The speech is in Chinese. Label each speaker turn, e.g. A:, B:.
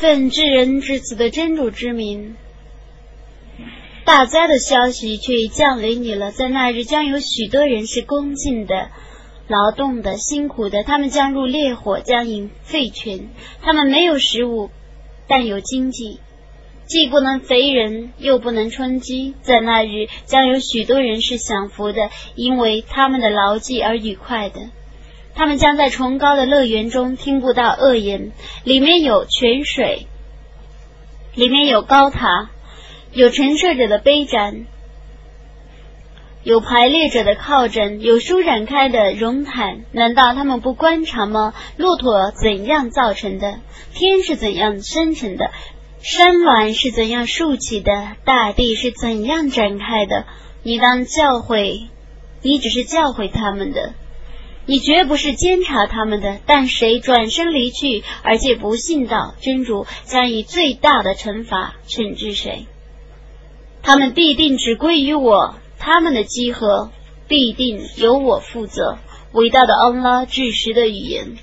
A: 奉至人至此的真主之名，大灾的消息却已降临你了。在那日，将有许多人是恭敬的、劳动的、辛苦的，他们将入烈火，将饮废泉。他们没有食物，但有经济，既不能肥人，又不能充饥。在那日，将有许多人是享福的，因为他们的劳绩而愉快的。他们将在崇高的乐园中听不到恶言，里面有泉水，里面有高塔，有陈设者的杯盏，有排列者的靠枕，有舒展开的绒毯。难道他们不观察吗？骆驼怎样造成的？天是怎样生成的？山峦是怎样竖起的？大地是怎样展开的？你当教诲，你只是教诲他们的。你绝不是监察他们的，但谁转身离去，而且不信道，真主将以最大的惩罚惩治谁。他们必定只归于我，他们的集合必定由我负责。伟大的安拉，至实的语言。